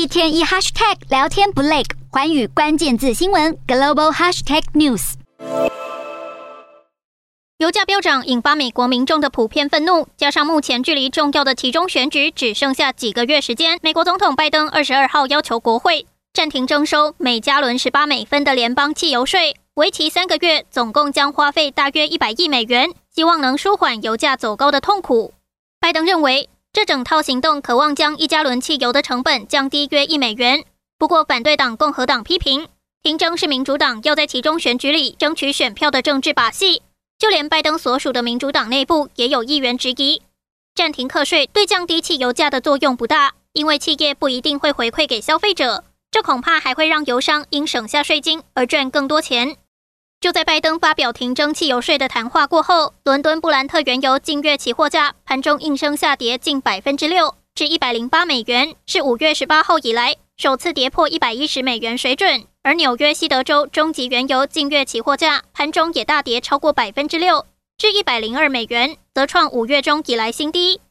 一天一 hashtag 聊天不累，寰宇关键字新闻 global hashtag news。油价飙涨引发美国民众的普遍愤怒，加上目前距离重要的其中选举只剩下几个月时间，美国总统拜登二十二号要求国会暂停征收每加仑十八美分的联邦汽油税，为期三个月，总共将花费大约一百亿美元，希望能舒缓油价走高的痛苦。拜登认为，这整套行动渴望将一加仑汽油的成本降低约一美元。不过，反对党共和党批评停征是民主党要在其中选举里争取选票的政治把戏。就连拜登所属的民主党内部也有议员质疑，暂停课税对降低汽油价的作用不大，因为企业不一定会回馈给消费者，这恐怕还会让油商因省下税金而赚更多钱。就在拜登发表停征汽油税的谈话过后，伦敦布兰特原油近月期货价盘中应声下跌近百分之六，至一百零八美元，是五月十八号以来首次跌破一百一十美元水准。而纽约西德州中级原油近月期货价盘中也大跌超过百分之六，至一百零二美元，则创五月中以来新低。